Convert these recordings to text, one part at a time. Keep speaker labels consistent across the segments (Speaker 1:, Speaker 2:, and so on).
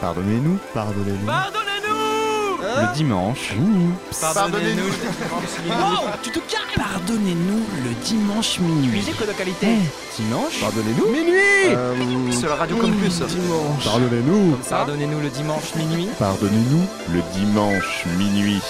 Speaker 1: Pardonnez-nous, pardonnez-nous.
Speaker 2: Pardonnez-nous.
Speaker 1: Le dimanche.
Speaker 2: Pardonnez-nous.
Speaker 3: Wow, tu te calmes Pardonnez-nous le dimanche minuit.
Speaker 2: Musique de qualité.
Speaker 1: Dimanche Pardonnez-nous. Minuit.
Speaker 2: Sur la radio Campus
Speaker 1: Dimanche. Pardonnez-nous.
Speaker 2: Pardonnez-nous le dimanche minuit.
Speaker 1: Pardonnez-nous le dimanche minuit.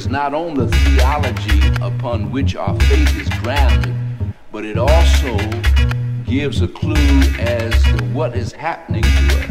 Speaker 4: Mirrors not only the theology upon which our faith is grounded, but it also gives a clue as to what is happening to us.